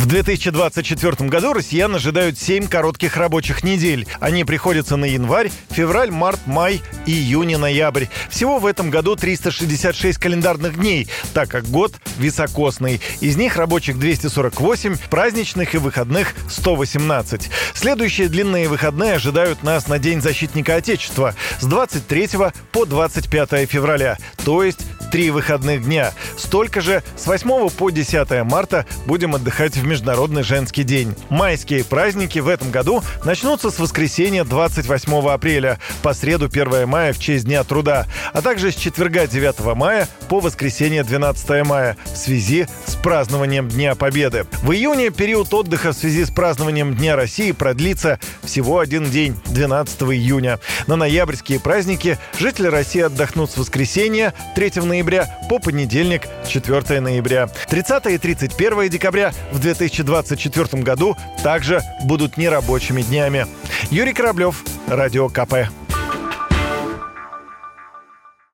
В 2024 году россиян ожидают 7 коротких рабочих недель. Они приходятся на январь, февраль, март, май, июнь и ноябрь. Всего в этом году 366 календарных дней, так как год високосный. Из них рабочих 248, праздничных и выходных 118. Следующие длинные выходные ожидают нас на День защитника Отечества с 23 по 25 февраля, то есть три выходных дня. Столько же с 8 по 10 марта будем отдыхать в Международный женский день. Майские праздники в этом году начнутся с воскресенья 28 апреля по среду 1 мая в честь Дня труда, а также с четверга 9 мая по воскресенье 12 мая в связи с празднованием Дня Победы. В июне период отдыха в связи с празднованием Дня России продлится всего один день, 12 июня. На ноябрьские праздники жители России отдохнут с воскресенья 3 ноября по понедельник 4 ноября. 30 и 31 декабря в 2024 году также будут нерабочими днями. Юрий Кораблев, Радио КП.